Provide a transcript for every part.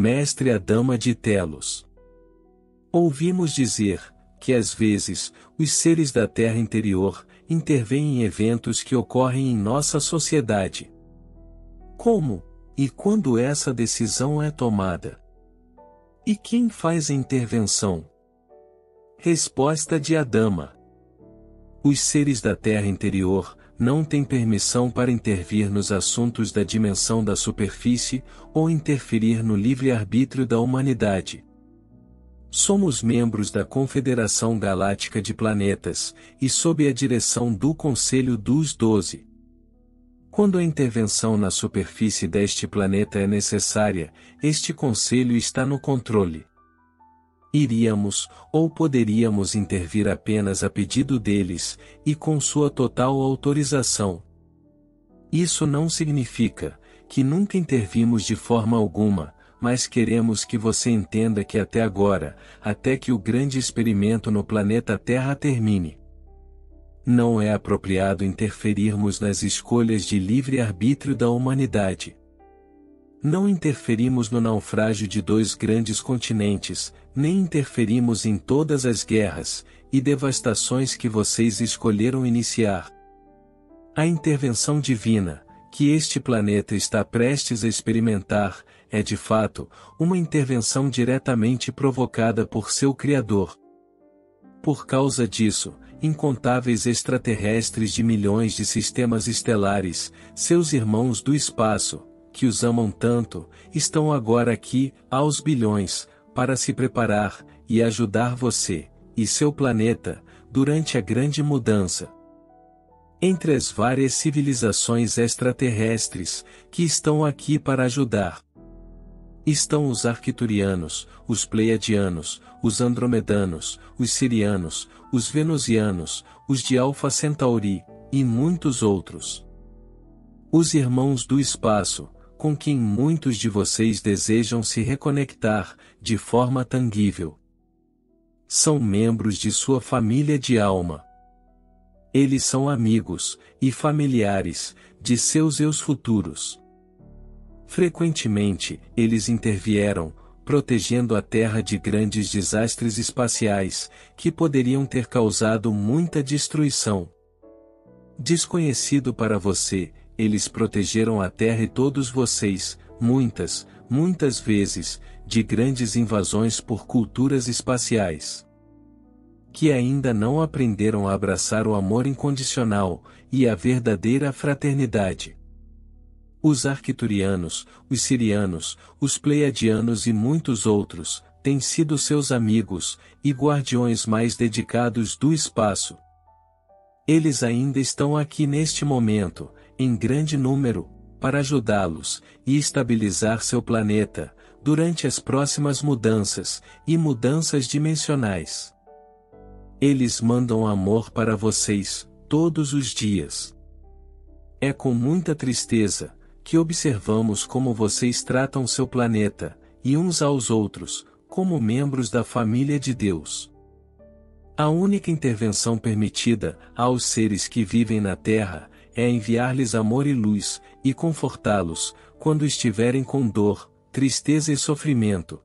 mestre a dama de Telos. Ouvimos dizer, que às vezes, os seres da Terra interior, intervêm em eventos que ocorrem em nossa sociedade. Como, e quando essa decisão é tomada? E quem faz a intervenção? Resposta de Adama. Os seres da Terra interior, não têm permissão para intervir nos assuntos da dimensão da superfície, ou interferir no livre-arbítrio da humanidade. Somos membros da Confederação Galáctica de Planetas, e sob a direção do Conselho dos Doze. Quando a intervenção na superfície deste planeta é necessária, este Conselho está no controle. Iríamos, ou poderíamos intervir apenas a pedido deles, e com sua total autorização. Isso não significa que nunca intervimos de forma alguma, mas queremos que você entenda que até agora, até que o grande experimento no planeta Terra termine, não é apropriado interferirmos nas escolhas de livre-arbítrio da humanidade. Não interferimos no naufrágio de dois grandes continentes, nem interferimos em todas as guerras e devastações que vocês escolheram iniciar. A intervenção divina, que este planeta está prestes a experimentar, é de fato, uma intervenção diretamente provocada por seu Criador. Por causa disso, incontáveis extraterrestres de milhões de sistemas estelares, seus irmãos do espaço, que os amam tanto, estão agora aqui, aos bilhões, para se preparar e ajudar você e seu planeta durante a grande mudança. Entre as várias civilizações extraterrestres que estão aqui para ajudar, estão os arquiturianos, os pleiadianos, os andromedanos, os sirianos, os venusianos, os de Alpha Centauri, e muitos outros. Os irmãos do espaço, com quem muitos de vocês desejam se reconectar, de forma tangível. São membros de sua família de alma. Eles são amigos, e familiares, de seus eus futuros. Frequentemente, eles intervieram, protegendo a Terra de grandes desastres espaciais, que poderiam ter causado muita destruição. Desconhecido para você, eles protegeram a terra e todos vocês, muitas, muitas vezes, de grandes invasões por culturas espaciais. Que ainda não aprenderam a abraçar o amor incondicional e a verdadeira fraternidade. Os arquiturianos, os sirianos, os pleiadianos e muitos outros, têm sido seus amigos e guardiões mais dedicados do espaço. Eles ainda estão aqui neste momento, em grande número, para ajudá-los e estabilizar seu planeta, durante as próximas mudanças e mudanças dimensionais. Eles mandam amor para vocês, todos os dias. É com muita tristeza que observamos como vocês tratam seu planeta, e uns aos outros, como membros da família de Deus. A única intervenção permitida aos seres que vivem na Terra é enviar-lhes amor e luz, e confortá-los, quando estiverem com dor, tristeza e sofrimento.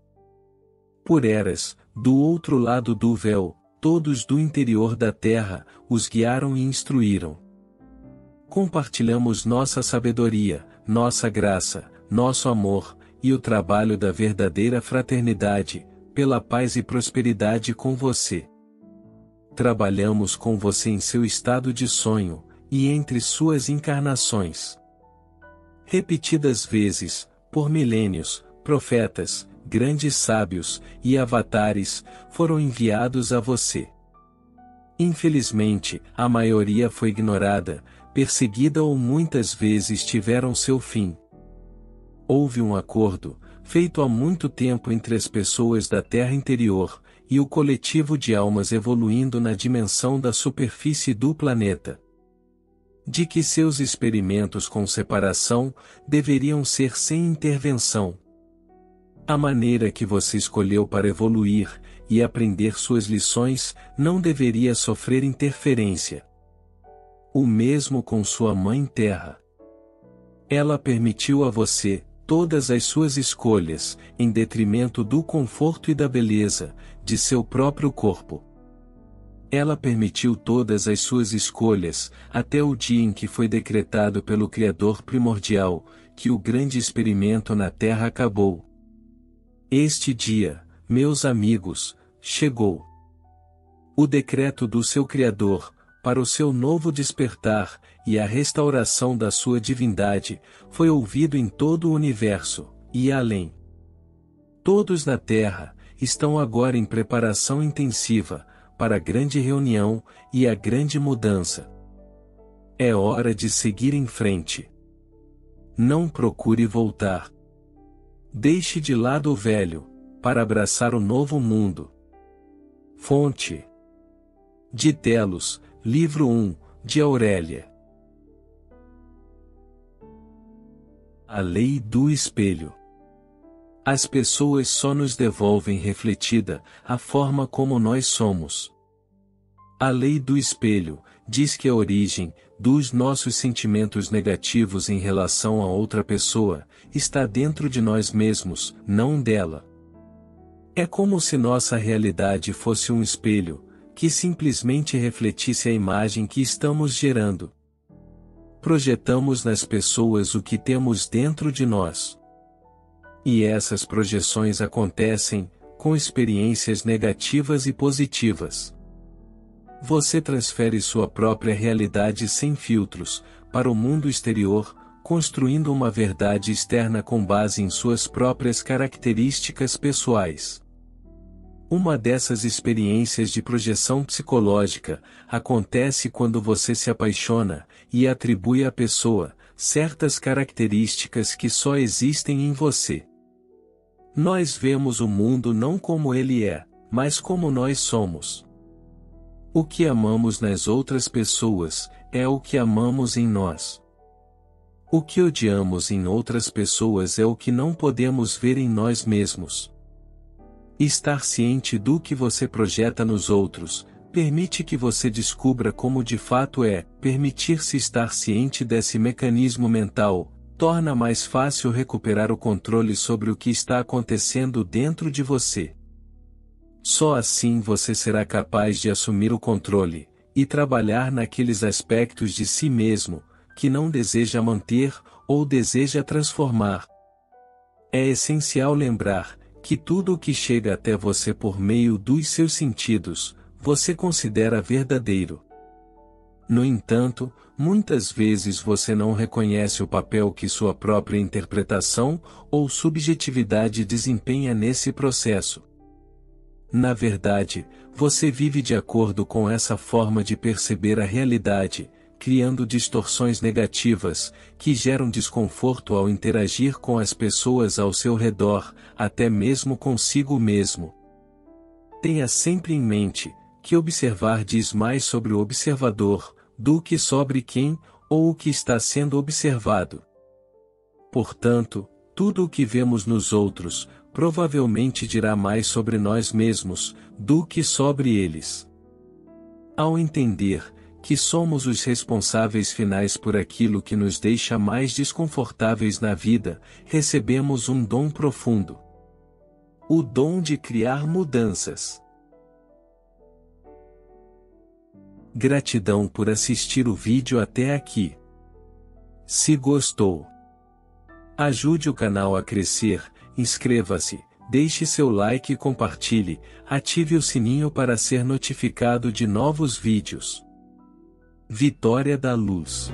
Por eras, do outro lado do véu, todos do interior da terra, os guiaram e instruíram. Compartilhamos nossa sabedoria, nossa graça, nosso amor, e o trabalho da verdadeira fraternidade, pela paz e prosperidade com você. Trabalhamos com você em seu estado de sonho, e entre suas encarnações. Repetidas vezes, por milênios, profetas, grandes sábios e avatares foram enviados a você. Infelizmente, a maioria foi ignorada, perseguida ou muitas vezes tiveram seu fim. Houve um acordo, feito há muito tempo entre as pessoas da Terra interior e o coletivo de almas evoluindo na dimensão da superfície do planeta de que seus experimentos com separação deveriam ser sem intervenção. A maneira que você escolheu para evoluir e aprender suas lições não deveria sofrer interferência. O mesmo com sua mãe Terra. Ela permitiu a você, todas as suas escolhas, em detrimento do conforto e da beleza, de seu próprio corpo. Ela permitiu todas as suas escolhas, até o dia em que foi decretado pelo Criador primordial, que o grande experimento na Terra acabou. Este dia, meus amigos, chegou. O decreto do seu Criador, para o seu novo despertar, e a restauração da sua divindade, foi ouvido em todo o universo, e além. Todos na Terra, estão agora em preparação intensiva, para a grande reunião, e a grande mudança. É hora de seguir em frente. Não procure voltar. Deixe de lado o velho, para abraçar o novo mundo. Fonte de Telos, livro 1, de Aurélia. A Lei do Espelho. As pessoas só nos devolvem refletida a forma como nós somos. A lei do espelho diz que a origem dos nossos sentimentos negativos em relação a outra pessoa está dentro de nós mesmos, não dela. É como se nossa realidade fosse um espelho que simplesmente refletisse a imagem que estamos gerando projetamos nas pessoas o que temos dentro de nós. E essas projeções acontecem, com experiências negativas e positivas. Você transfere sua própria realidade sem filtros, para o mundo exterior, construindo uma verdade externa com base em suas próprias características pessoais. Uma dessas experiências de projeção psicológica acontece quando você se apaixona e atribui à pessoa certas características que só existem em você. Nós vemos o mundo não como ele é, mas como nós somos. O que amamos nas outras pessoas é o que amamos em nós. O que odiamos em outras pessoas é o que não podemos ver em nós mesmos. Estar ciente do que você projeta nos outros, permite que você descubra como de fato é, permitir-se estar ciente desse mecanismo mental, torna mais fácil recuperar o controle sobre o que está acontecendo dentro de você. Só assim você será capaz de assumir o controle, e trabalhar naqueles aspectos de si mesmo, que não deseja manter, ou deseja transformar. É essencial lembrar, que tudo o que chega até você por meio dos seus sentidos, você considera verdadeiro. No entanto, muitas vezes você não reconhece o papel que sua própria interpretação ou subjetividade desempenha nesse processo. Na verdade, você vive de acordo com essa forma de perceber a realidade, criando distorções negativas, que geram desconforto ao interagir com as pessoas ao seu redor, até mesmo consigo mesmo. Tenha sempre em mente, que observar diz mais sobre o observador, do que sobre quem, ou o que está sendo observado. Portanto, tudo o que vemos nos outros, provavelmente dirá mais sobre nós mesmos, do que sobre eles. Ao entender, que somos os responsáveis finais por aquilo que nos deixa mais desconfortáveis na vida, recebemos um dom profundo. O dom de criar mudanças. Gratidão por assistir o vídeo até aqui. Se gostou, ajude o canal a crescer, inscreva-se, deixe seu like e compartilhe, ative o sininho para ser notificado de novos vídeos. Vitória da Luz